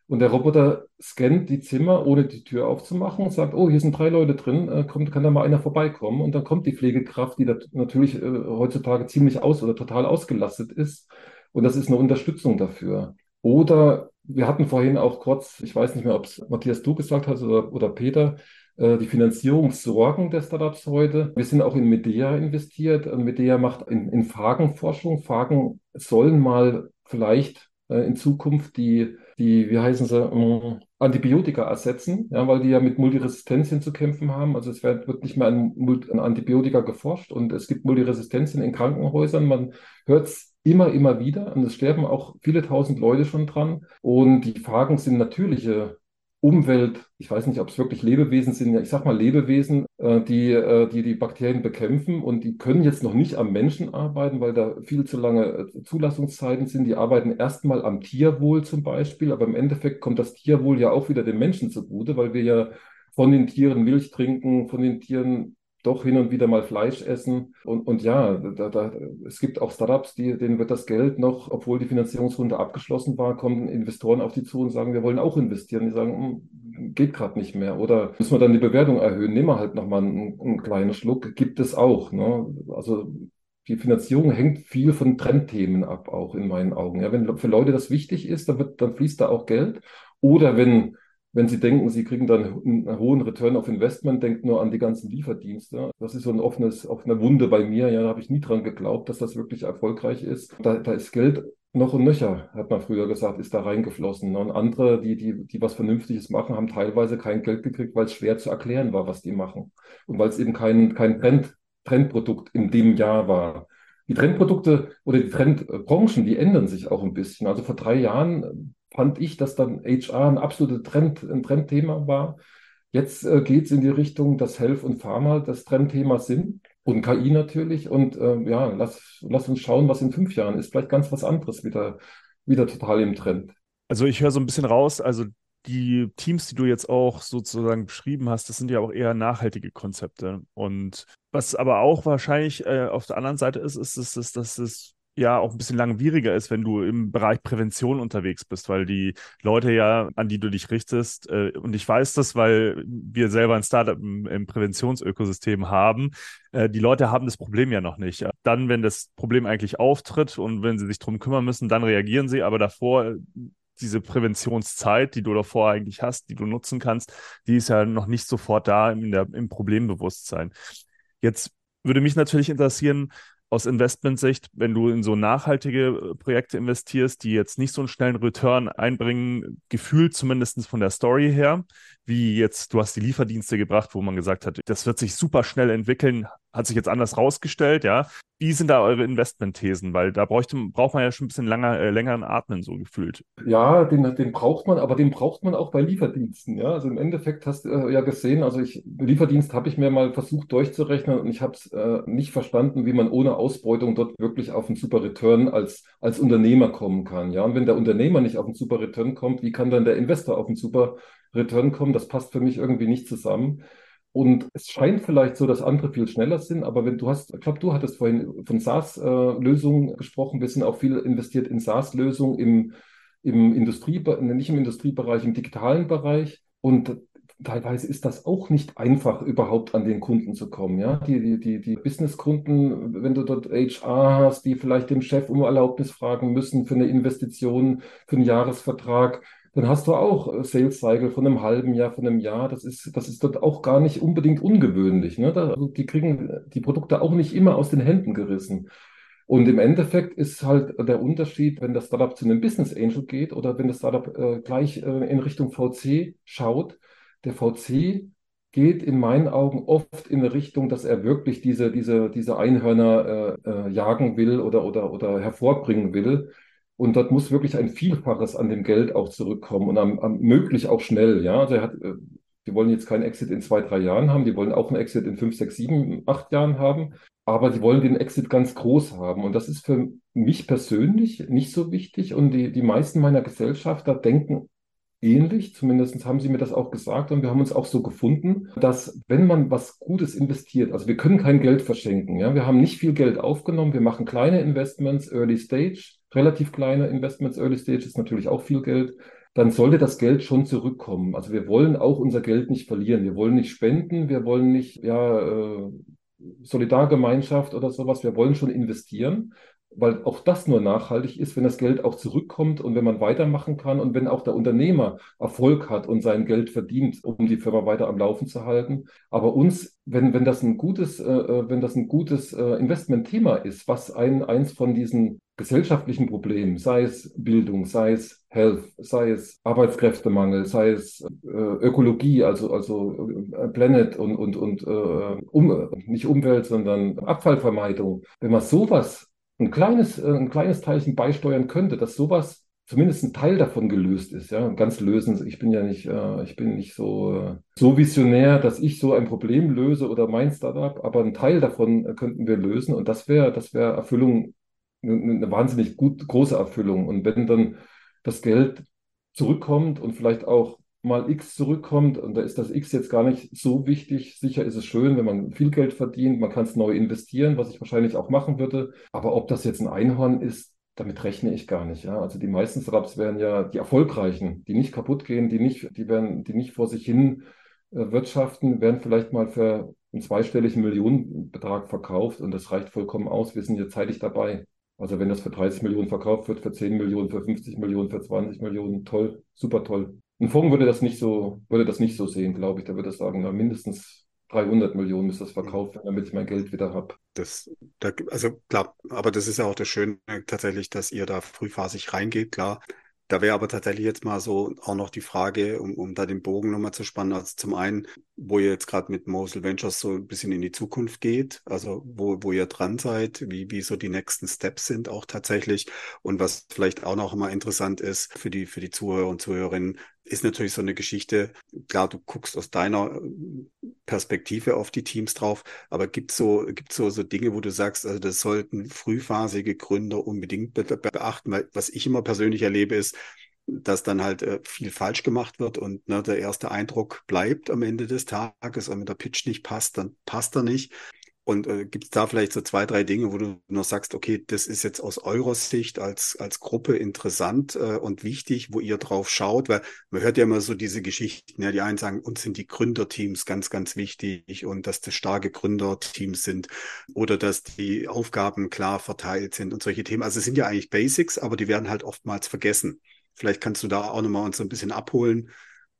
Und der Roboter scannt die Zimmer, ohne die Tür aufzumachen und sagt, oh, hier sind drei Leute drin, äh, kommt, kann da mal einer vorbeikommen? Und dann kommt die Pflegekraft, die da natürlich äh, heutzutage ziemlich aus oder total ausgelastet ist. Und das ist eine Unterstützung dafür. Oder wir hatten vorhin auch kurz, ich weiß nicht mehr, ob es Matthias du gesagt hast oder, oder Peter, äh, die Finanzierungssorgen der Startups heute. Wir sind auch in Medea investiert. Medea macht in, in Phagenforschung. Phagen sollen mal vielleicht in Zukunft die die, wie heißen sie, um, Antibiotika ersetzen, ja, weil die ja mit Multiresistenzien zu kämpfen haben. Also es wird, wird nicht mehr an, an Antibiotika geforscht und es gibt Multiresistenzien in Krankenhäusern. Man hört es immer, immer wieder und es sterben auch viele tausend Leute schon dran. Und die Fragen sind natürliche Umwelt, ich weiß nicht, ob es wirklich Lebewesen sind, ja, ich sag mal Lebewesen, äh, die, äh, die die Bakterien bekämpfen und die können jetzt noch nicht am Menschen arbeiten, weil da viel zu lange äh, Zulassungszeiten sind. Die arbeiten erstmal am Tierwohl zum Beispiel, aber im Endeffekt kommt das Tierwohl ja auch wieder dem Menschen zugute, weil wir ja von den Tieren Milch trinken, von den Tieren doch hin und wieder mal Fleisch essen. Und, und ja, da, da, es gibt auch Startups, die, denen wird das Geld noch, obwohl die Finanzierungsrunde abgeschlossen war, kommen Investoren auf die zu und sagen, wir wollen auch investieren. Die sagen, hm, geht gerade nicht mehr. Oder müssen wir dann die Bewertung erhöhen? Nehmen wir halt nochmal einen, einen kleinen Schluck. Gibt es auch. Ne? Also die Finanzierung hängt viel von Trendthemen ab, auch in meinen Augen. Ja, wenn für Leute das wichtig ist, dann, wird, dann fließt da auch Geld. Oder wenn wenn Sie denken, Sie kriegen dann einen hohen Return of Investment, denkt nur an die ganzen Lieferdienste. Das ist so ein offenes, offene Wunde bei mir. Ja, da habe ich nie dran geglaubt, dass das wirklich erfolgreich ist. Da, da ist Geld noch und nöcher, hat man früher gesagt, ist da reingeflossen. Und andere, die, die, die was Vernünftiges machen, haben teilweise kein Geld gekriegt, weil es schwer zu erklären war, was die machen. Und weil es eben kein, kein Trend, Trendprodukt in dem Jahr war. Die Trendprodukte oder die Trendbranchen, die ändern sich auch ein bisschen. Also vor drei Jahren fand ich, dass dann HR ein absolutes Trend, ein Trendthema war. Jetzt äh, geht es in die Richtung, dass Health und Pharma das Trendthema sind und KI natürlich. Und äh, ja, lass, lass uns schauen, was in fünf Jahren ist. Vielleicht ganz was anderes wieder, wieder total im Trend. Also ich höre so ein bisschen raus, also die Teams, die du jetzt auch sozusagen beschrieben hast, das sind ja auch eher nachhaltige Konzepte. Und was aber auch wahrscheinlich äh, auf der anderen Seite ist, ist, ist, ist dass es ja auch ein bisschen langwieriger ist, wenn du im Bereich Prävention unterwegs bist, weil die Leute ja, an die du dich richtest, äh, und ich weiß das, weil wir selber ein Startup im, im Präventionsökosystem haben, äh, die Leute haben das Problem ja noch nicht. Dann, wenn das Problem eigentlich auftritt und wenn sie sich drum kümmern müssen, dann reagieren sie, aber davor diese Präventionszeit, die du davor eigentlich hast, die du nutzen kannst, die ist ja noch nicht sofort da in der, im Problembewusstsein. Jetzt würde mich natürlich interessieren, aus Investmentsicht, wenn du in so nachhaltige äh, Projekte investierst, die jetzt nicht so einen schnellen Return einbringen, gefühlt zumindest von der Story her, wie jetzt, du hast die Lieferdienste gebracht, wo man gesagt hat, das wird sich super schnell entwickeln, hat sich jetzt anders rausgestellt, ja. Wie sind da eure Investmentthesen? Weil da bräuchte, braucht man ja schon ein bisschen länger, äh, längeren Atmen, so gefühlt. Ja, den, den braucht man, aber den braucht man auch bei Lieferdiensten. Ja, also im Endeffekt hast du äh, ja gesehen, also ich, Lieferdienst habe ich mir mal versucht durchzurechnen und ich habe es äh, nicht verstanden, wie man ohne Ausbeutung dort wirklich auf einen super Return als, als Unternehmer kommen kann. Ja, und wenn der Unternehmer nicht auf einen super Return kommt, wie kann dann der Investor auf einen super Return kommen? Das passt für mich irgendwie nicht zusammen. Und es scheint vielleicht so, dass andere viel schneller sind, aber wenn du hast, ich glaube, du hattest vorhin von SaaS-Lösungen gesprochen, wir sind auch viel investiert in SaaS-Lösungen im, im Industrie, nicht im Industriebereich, im digitalen Bereich. Und teilweise ist das auch nicht einfach, überhaupt an den Kunden zu kommen. Ja? Die, die, die, die Businesskunden, wenn du dort HR hast, die vielleicht dem Chef um Erlaubnis fragen müssen für eine Investition, für einen Jahresvertrag, dann hast du auch Sales Cycle von einem halben Jahr, von einem Jahr. Das ist, das ist dort auch gar nicht unbedingt ungewöhnlich. Ne? Da, also die kriegen die Produkte auch nicht immer aus den Händen gerissen. Und im Endeffekt ist halt der Unterschied, wenn das Startup zu einem Business Angel geht oder wenn das Startup äh, gleich äh, in Richtung VC schaut, der VC geht in meinen Augen oft in eine Richtung, dass er wirklich diese, diese, diese Einhörner äh, äh, jagen will oder, oder, oder hervorbringen will. Und dort muss wirklich ein Vielfaches an dem Geld auch zurückkommen und am, am möglich auch schnell. Ja, also hat, äh, die wollen jetzt keinen Exit in zwei, drei Jahren haben, die wollen auch einen Exit in fünf, sechs, sieben, acht Jahren haben, aber die wollen den Exit ganz groß haben. Und das ist für mich persönlich nicht so wichtig. Und die, die meisten meiner Gesellschafter denken ähnlich, zumindest haben sie mir das auch gesagt und wir haben uns auch so gefunden, dass wenn man was Gutes investiert, also wir können kein Geld verschenken, ja, wir haben nicht viel Geld aufgenommen, wir machen kleine Investments, Early Stage, relativ kleine Investments, Early Stage ist natürlich auch viel Geld, dann sollte das Geld schon zurückkommen. Also wir wollen auch unser Geld nicht verlieren, wir wollen nicht spenden, wir wollen nicht, ja, äh, Solidargemeinschaft oder sowas, wir wollen schon investieren weil auch das nur nachhaltig ist, wenn das Geld auch zurückkommt und wenn man weitermachen kann und wenn auch der Unternehmer Erfolg hat und sein Geld verdient, um die Firma weiter am Laufen zu halten. Aber uns, wenn, wenn das ein gutes, äh, äh wenn das ein gutes äh, Investmentthema ist, was ein, eins von diesen gesellschaftlichen Problemen, sei es Bildung, sei es Health, sei es Arbeitskräftemangel, sei es äh, Ökologie, also, also äh, Planet und, und, und äh, um, nicht Umwelt, sondern Abfallvermeidung. Wenn man sowas ein kleines, äh, ein kleines Teilchen beisteuern könnte, dass sowas zumindest ein Teil davon gelöst ist, ja, ganz lösen. Ich bin ja nicht, äh, ich bin nicht so, äh, so visionär, dass ich so ein Problem löse oder mein Startup, aber ein Teil davon könnten wir lösen und das wäre, das wäre Erfüllung, eine, eine wahnsinnig gut, große Erfüllung. Und wenn dann das Geld zurückkommt und vielleicht auch mal X zurückkommt und da ist das X jetzt gar nicht so wichtig. Sicher ist es schön, wenn man viel Geld verdient, man kann es neu investieren, was ich wahrscheinlich auch machen würde. Aber ob das jetzt ein Einhorn ist, damit rechne ich gar nicht. Ja? Also die meisten Startups werden ja die erfolgreichen, die nicht kaputt gehen, die nicht, die werden, die nicht vor sich hin äh, wirtschaften, werden vielleicht mal für einen zweistelligen Millionenbetrag verkauft und das reicht vollkommen aus. Wir sind jetzt zeitig dabei. Also wenn das für 30 Millionen verkauft wird, für 10 Millionen, für 50 Millionen, für 20 Millionen, toll, super toll. Ein Fonds würde das nicht so, würde das nicht so sehen, glaube ich. Da würde er sagen, na, mindestens 300 Millionen müsste das verkauft werden, damit ich mein Geld wieder habe. Das, da, also klar, aber das ist ja auch das Schöne tatsächlich, dass ihr da frühphasig reingeht, klar. Da wäre aber tatsächlich jetzt mal so auch noch die Frage, um, um da den Bogen nochmal zu spannen. Also zum einen, wo ihr jetzt gerade mit Mosel Ventures so ein bisschen in die Zukunft geht, also wo, wo ihr dran seid, wie, wie so die nächsten Steps sind auch tatsächlich. Und was vielleicht auch noch mal interessant ist für die, für die Zuhörer und Zuhörerinnen, ist natürlich so eine Geschichte. Klar, du guckst aus deiner äh, Perspektive auf die Teams drauf, aber gibt so, gibt's so, so Dinge, wo du sagst, also das sollten frühphasige Gründer unbedingt be beachten, weil was ich immer persönlich erlebe, ist, dass dann halt äh, viel falsch gemacht wird und ne, der erste Eindruck bleibt am Ende des Tages. Und wenn der Pitch nicht passt, dann passt er nicht. Und äh, gibt es da vielleicht so zwei, drei Dinge, wo du noch sagst, okay, das ist jetzt aus eurer Sicht als, als Gruppe interessant äh, und wichtig, wo ihr drauf schaut? Weil man hört ja immer so diese Geschichten, ja, die einen sagen, uns sind die Gründerteams ganz, ganz wichtig und dass das starke Gründerteams sind oder dass die Aufgaben klar verteilt sind und solche Themen. Also es sind ja eigentlich Basics, aber die werden halt oftmals vergessen. Vielleicht kannst du da auch nochmal uns so ein bisschen abholen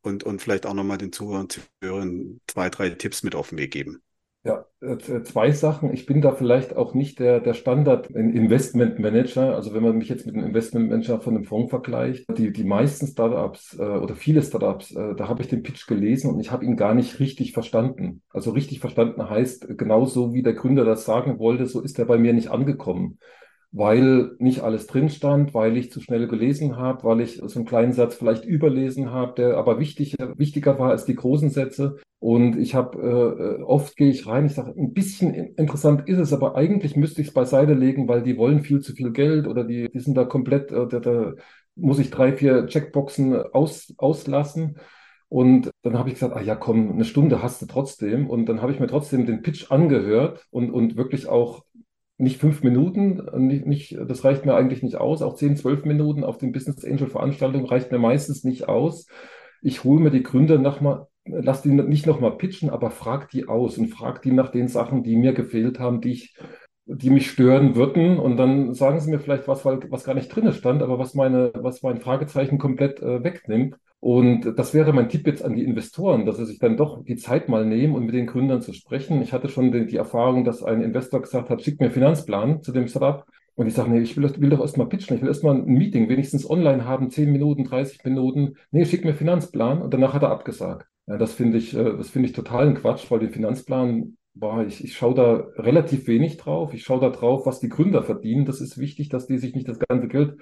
und, und vielleicht auch nochmal den Zuhörern, Zuhörern zwei, drei Tipps mit auf den Weg geben. Ja, äh, zwei Sachen. Ich bin da vielleicht auch nicht der, der Standard-Investment Manager. Also wenn man mich jetzt mit einem Investment Manager von einem Fonds vergleicht, die, die meisten Startups äh, oder viele Startups, äh, da habe ich den Pitch gelesen und ich habe ihn gar nicht richtig verstanden. Also richtig verstanden heißt, genauso wie der Gründer das sagen wollte, so ist er bei mir nicht angekommen weil nicht alles drin stand, weil ich zu schnell gelesen habe, weil ich so einen kleinen Satz vielleicht überlesen habe, der aber wichtig, wichtiger war als die großen Sätze. Und ich habe äh, oft gehe ich rein, ich sage, ein bisschen interessant ist es, aber eigentlich müsste ich es beiseite legen, weil die wollen viel zu viel Geld oder die, die sind da komplett, äh, da, da muss ich drei, vier Checkboxen aus, auslassen. Und dann habe ich gesagt, ah ja, komm, eine Stunde hast du trotzdem. Und dann habe ich mir trotzdem den Pitch angehört und, und wirklich auch nicht fünf Minuten, nicht, nicht, das reicht mir eigentlich nicht aus. Auch zehn, zwölf Minuten auf den Business Angel Veranstaltungen reicht mir meistens nicht aus. Ich hole mir die Gründer nochmal, lass die nicht nochmal pitchen, aber frag die aus und frag die nach den Sachen, die mir gefehlt haben, die ich, die mich stören würden. Und dann sagen sie mir vielleicht was, was gar nicht drin stand, aber was meine, was mein Fragezeichen komplett äh, wegnimmt. Und das wäre mein Tipp jetzt an die Investoren, dass sie sich dann doch die Zeit mal nehmen und mit den Gründern zu sprechen. Ich hatte schon die, die Erfahrung, dass ein Investor gesagt hat, schick mir einen Finanzplan zu dem Startup. Und ich sage, nee, ich will, will doch erstmal pitchen, ich will erstmal ein Meeting, wenigstens online haben, 10 Minuten, 30 Minuten. Nee, schick mir einen Finanzplan und danach hat er abgesagt. Ja, das finde ich, äh, das finde ich totalen Quatsch, weil den Finanzplan, boah, ich, ich schaue da relativ wenig drauf. Ich schaue da drauf, was die Gründer verdienen. Das ist wichtig, dass die sich nicht das ganze Geld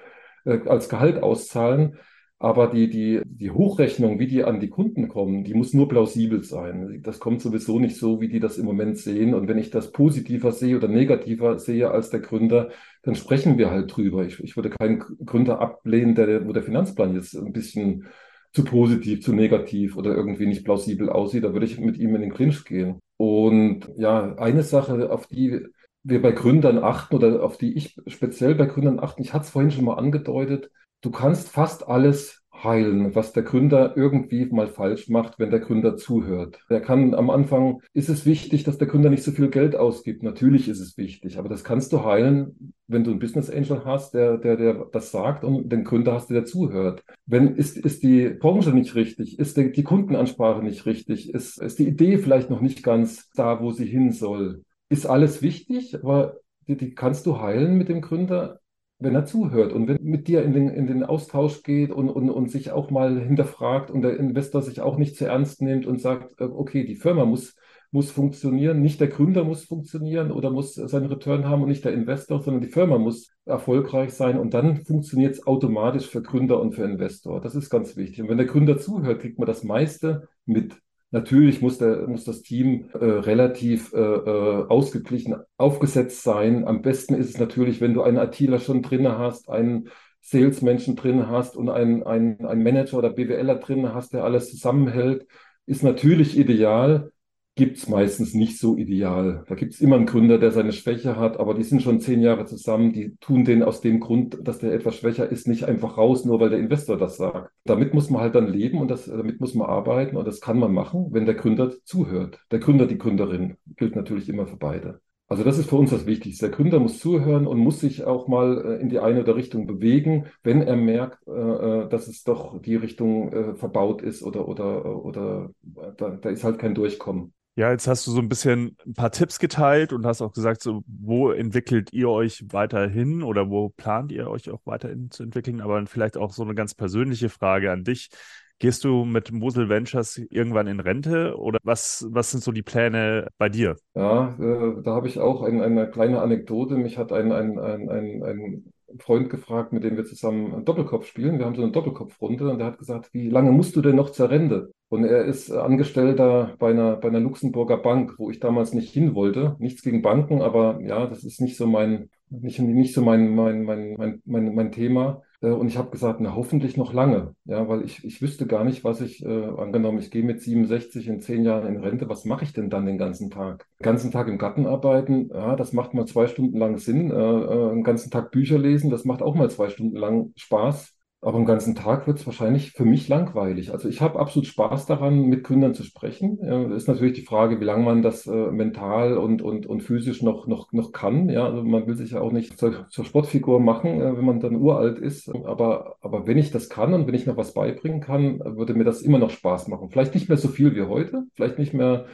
äh, als Gehalt auszahlen. Aber die, die, die Hochrechnung, wie die an die Kunden kommen, die muss nur plausibel sein. Das kommt sowieso nicht so, wie die das im Moment sehen. Und wenn ich das positiver sehe oder negativer sehe als der Gründer, dann sprechen wir halt drüber. Ich, ich würde keinen Gründer ablehnen, der, wo der Finanzplan jetzt ein bisschen zu positiv, zu negativ oder irgendwie nicht plausibel aussieht. Da würde ich mit ihm in den Clinch gehen. Und ja, eine Sache, auf die wir bei Gründern achten oder auf die ich speziell bei Gründern achten, ich hatte es vorhin schon mal angedeutet, du kannst fast alles heilen, was der Gründer irgendwie mal falsch macht, wenn der Gründer zuhört. Er kann am Anfang, ist es wichtig, dass der Gründer nicht so viel Geld ausgibt. Natürlich ist es wichtig, aber das kannst du heilen, wenn du einen Business Angel hast, der, der, der das sagt und den Gründer hast, der zuhört. Wenn ist, ist die Branche nicht richtig, ist die, die Kundenansprache nicht richtig, ist, ist die Idee vielleicht noch nicht ganz da, wo sie hin soll. Ist alles wichtig, aber die, die kannst du heilen mit dem Gründer, wenn er zuhört und wenn mit dir in den, in den Austausch geht und, und, und sich auch mal hinterfragt und der Investor sich auch nicht zu ernst nimmt und sagt, äh, okay, die Firma muss, muss funktionieren, nicht der Gründer muss funktionieren oder muss seinen Return haben und nicht der Investor, sondern die Firma muss erfolgreich sein und dann funktioniert es automatisch für Gründer und für Investor. Das ist ganz wichtig. Und wenn der Gründer zuhört, kriegt man das meiste mit. Natürlich muss, der, muss das Team äh, relativ äh, äh, ausgeglichen aufgesetzt sein. Am besten ist es natürlich, wenn du einen ITler schon drin hast, einen Salesmenschen drin hast und einen, einen, einen Manager oder BWLer drin hast, der alles zusammenhält, ist natürlich ideal gibt es meistens nicht so ideal. Da gibt es immer einen Gründer, der seine Schwäche hat, aber die sind schon zehn Jahre zusammen, die tun den aus dem Grund, dass der etwas schwächer ist, nicht einfach raus, nur weil der Investor das sagt. Damit muss man halt dann leben und das, damit muss man arbeiten und das kann man machen, wenn der Gründer zuhört. Der Gründer, die Gründerin gilt natürlich immer für beide. Also das ist für uns das Wichtigste. Der Gründer muss zuhören und muss sich auch mal äh, in die eine oder Richtung bewegen, wenn er merkt, äh, äh, dass es doch die Richtung verbaut ist oder oder oder da, da ist halt kein Durchkommen. Ja, jetzt hast du so ein bisschen ein paar Tipps geteilt und hast auch gesagt, so, wo entwickelt ihr euch weiterhin oder wo plant ihr euch auch weiterhin zu entwickeln? Aber vielleicht auch so eine ganz persönliche Frage an dich. Gehst du mit Mosel Ventures irgendwann in Rente oder was, was sind so die Pläne bei dir? Ja, äh, da habe ich auch ein, eine kleine Anekdote. Mich hat ein, ein, ein, ein, ein Freund gefragt, mit dem wir zusammen Doppelkopf spielen. Wir haben so eine Doppelkopfrunde und der hat gesagt, wie lange musst du denn noch zur Rente? Und er ist Angestellter bei einer, bei einer Luxemburger Bank, wo ich damals nicht hin wollte. Nichts gegen Banken, aber ja, das ist nicht so mein, nicht, nicht so mein, mein, mein, mein, mein, mein Thema. Äh, und ich habe gesagt, na hoffentlich noch lange, ja, weil ich, ich wüsste gar nicht, was ich, äh, angenommen, ich gehe mit 67 in zehn Jahren in Rente, was mache ich denn dann den ganzen Tag? Den ganzen Tag im Garten arbeiten, ja, das macht mal zwei Stunden lang Sinn. Äh, äh, den ganzen Tag Bücher lesen, das macht auch mal zwei Stunden lang Spaß. Aber am ganzen Tag wird es wahrscheinlich für mich langweilig. Also ich habe absolut Spaß daran, mit Gründern zu sprechen. Ja, ist natürlich die Frage, wie lange man das äh, mental und, und, und physisch noch, noch, noch kann. Ja, also man will sich ja auch nicht zur, zur Sportfigur machen, äh, wenn man dann uralt ist. Aber, aber wenn ich das kann und wenn ich noch was beibringen kann, würde mir das immer noch Spaß machen. Vielleicht nicht mehr so viel wie heute, vielleicht nicht mehr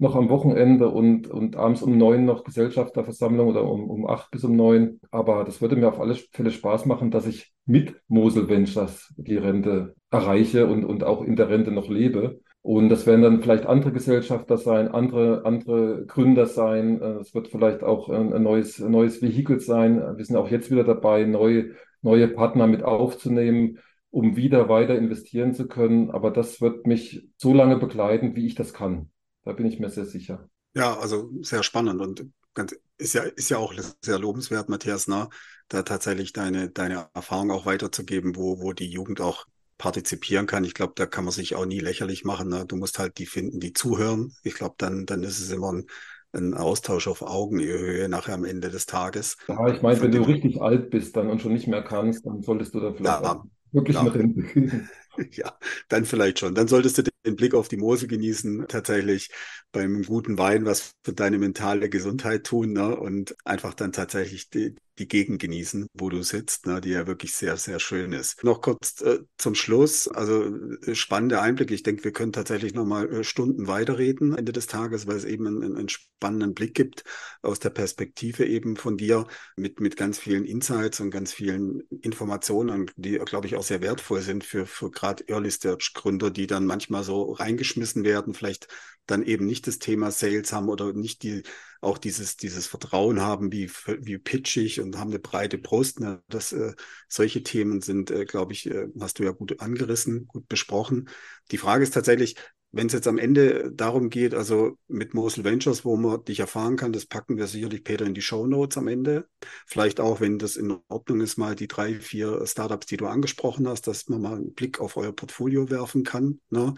noch am Wochenende und, und abends um neun noch Gesellschafterversammlung oder um, um acht bis um neun. Aber das würde mir auf alle Fälle Spaß machen, dass ich mit Mosel Ventures die Rente erreiche und, und auch in der Rente noch lebe. Und das werden dann vielleicht andere Gesellschafter sein, andere, andere Gründer sein. Es wird vielleicht auch ein neues, neues Vehikel sein. Wir sind auch jetzt wieder dabei, neue, neue Partner mit aufzunehmen, um wieder weiter investieren zu können. Aber das wird mich so lange begleiten, wie ich das kann. Da bin ich mir sehr sicher. Ja, also sehr spannend und ganz, ist ja, ist ja auch sehr lobenswert, Matthias, ne? Da tatsächlich deine, deine Erfahrung auch weiterzugeben, wo, wo die Jugend auch partizipieren kann. Ich glaube, da kann man sich auch nie lächerlich machen. Ne? Du musst halt die finden, die zuhören. Ich glaube, dann, dann ist es immer ein, ein Austausch auf Augenhöhe nachher am Ende des Tages. Ja, ich meine, wenn du richtig alt bist dann und schon nicht mehr kannst, dann solltest du da vielleicht ja, wirklich ja. Rente Ja, dann vielleicht schon. Dann solltest du den Blick auf die Mosel genießen, tatsächlich beim guten Wein was für deine mentale Gesundheit tun ne? und einfach dann tatsächlich die, die Gegend genießen, wo du sitzt, ne? die ja wirklich sehr, sehr schön ist. Noch kurz äh, zum Schluss, also äh, spannende Einblicke. Ich denke, wir können tatsächlich noch mal äh, Stunden weiterreden Ende des Tages, weil es eben einen, einen spannenden Blick gibt aus der Perspektive eben von dir mit, mit ganz vielen Insights und ganz vielen Informationen, die, glaube ich, auch sehr wertvoll sind für, für gerade Early-Stage-Gründer, die dann manchmal so reingeschmissen werden, vielleicht dann eben nicht das Thema Sales haben oder nicht die, auch dieses, dieses Vertrauen haben, wie, wie pitchig und haben eine breite Brust. Ne? Das, äh, solche Themen sind, äh, glaube ich, äh, hast du ja gut angerissen, gut besprochen. Die Frage ist tatsächlich, wenn es jetzt am Ende darum geht, also mit Mosel Ventures, wo man dich erfahren kann, das packen wir sicherlich, Peter, in die Show Notes am Ende. Vielleicht auch, wenn das in Ordnung ist, mal die drei, vier Startups, die du angesprochen hast, dass man mal einen Blick auf euer Portfolio werfen kann. Ne?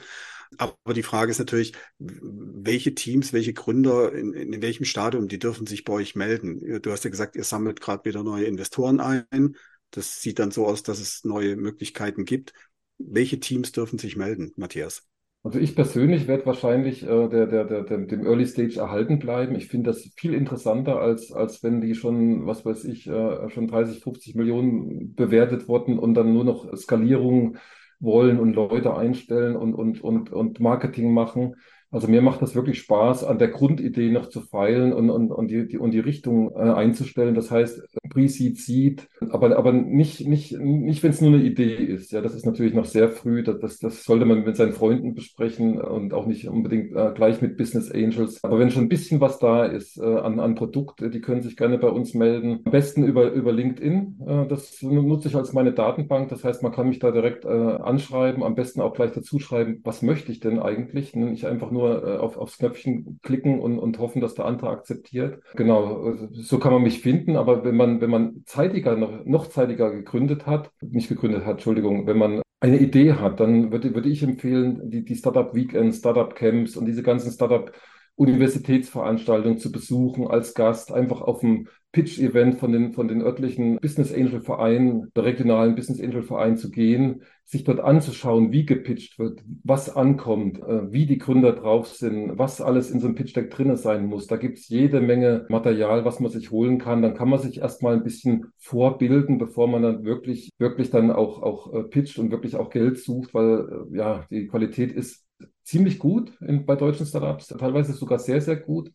Aber die Frage ist natürlich, welche Teams, welche Gründer, in, in welchem Stadium, die dürfen sich bei euch melden. Du hast ja gesagt, ihr sammelt gerade wieder neue Investoren ein. Das sieht dann so aus, dass es neue Möglichkeiten gibt. Welche Teams dürfen sich melden, Matthias? Also ich persönlich werde wahrscheinlich äh, der, der, der, dem Early Stage erhalten bleiben. Ich finde das viel interessanter, als, als wenn die schon, was weiß ich, äh, schon 30, 50 Millionen bewertet wurden und dann nur noch Skalierung wollen und Leute einstellen und, und, und, und Marketing machen. Also mir macht das wirklich Spaß, an der Grundidee noch zu feilen und, und, und, die, die, und die Richtung äh, einzustellen. Das heißt, Pre-Seed, Seed, aber, aber nicht, nicht, nicht wenn es nur eine Idee ist. Ja, das ist natürlich noch sehr früh. Das, das sollte man mit seinen Freunden besprechen und auch nicht unbedingt äh, gleich mit Business Angels. Aber wenn schon ein bisschen was da ist äh, an, an Produkt, die können sich gerne bei uns melden. Am besten über, über LinkedIn. Äh, das nutze ich als meine Datenbank. Das heißt, man kann mich da direkt äh, anschreiben. Am besten auch gleich dazu schreiben, was möchte ich denn eigentlich? Nicht einfach nur äh, auf, aufs Knöpfchen klicken und, und hoffen, dass der andere akzeptiert. Genau, so kann man mich finden. Aber wenn man, wenn man zeitiger, noch, noch zeitiger gegründet hat, nicht gegründet hat, Entschuldigung, wenn man eine Idee hat, dann würde, würde ich empfehlen, die, die Startup Weekends, Startup Camps und diese ganzen Startup Universitätsveranstaltungen zu besuchen als Gast, einfach auf dem Pitch-Event von den, von den örtlichen Business Angel Vereinen, der regionalen Business Angel Verein zu gehen, sich dort anzuschauen, wie gepitcht wird, was ankommt, äh, wie die Gründer drauf sind, was alles in so einem Pitch Deck drinne sein muss. Da gibt's jede Menge Material, was man sich holen kann. Dann kann man sich erstmal ein bisschen vorbilden, bevor man dann wirklich, wirklich dann auch, auch äh, pitcht und wirklich auch Geld sucht, weil äh, ja, die Qualität ist ziemlich gut in, bei deutschen Startups, teilweise sogar sehr, sehr gut.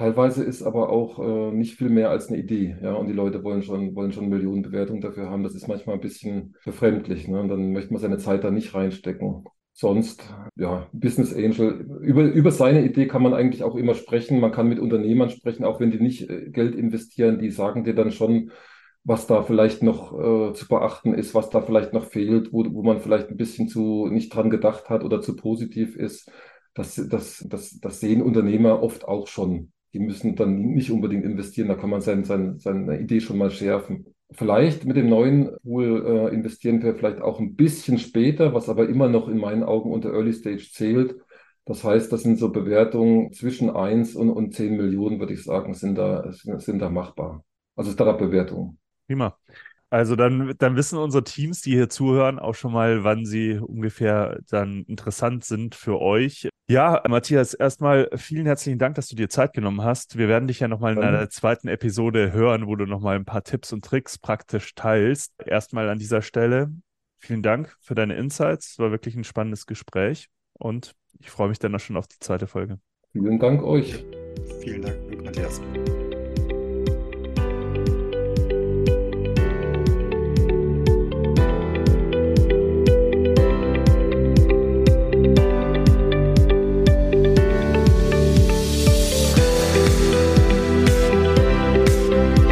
Teilweise ist aber auch äh, nicht viel mehr als eine Idee, ja, und die Leute wollen schon, wollen schon Millionen dafür haben. Das ist manchmal ein bisschen befremdlich, ne? Und dann möchte man seine Zeit da nicht reinstecken. Sonst, ja, Business Angel, über, über seine Idee kann man eigentlich auch immer sprechen. Man kann mit Unternehmern sprechen, auch wenn die nicht äh, Geld investieren, die sagen dir dann schon, was da vielleicht noch äh, zu beachten ist, was da vielleicht noch fehlt, wo, wo man vielleicht ein bisschen zu nicht dran gedacht hat oder zu positiv ist. Das, das, das, das sehen Unternehmer oft auch schon die müssen dann nicht unbedingt investieren, da kann man sein, sein, seine Idee schon mal schärfen. Vielleicht mit dem neuen Pool äh, investieren wir vielleicht auch ein bisschen später, was aber immer noch in meinen Augen unter Early Stage zählt. Das heißt, das sind so Bewertungen zwischen 1 und, und 10 Millionen, würde ich sagen, sind da, sind, sind da machbar. Also Startup-Bewertungen. Prima. Also dann, dann wissen unsere Teams, die hier zuhören, auch schon mal, wann sie ungefähr dann interessant sind für euch. Ja, Matthias, erstmal vielen herzlichen Dank, dass du dir Zeit genommen hast. Wir werden dich ja nochmal in einer zweiten Episode hören, wo du nochmal ein paar Tipps und Tricks praktisch teilst. Erstmal an dieser Stelle vielen Dank für deine Insights. Es war wirklich ein spannendes Gespräch und ich freue mich dann auch schon auf die zweite Folge. Vielen Dank euch. Vielen Dank, Matthias.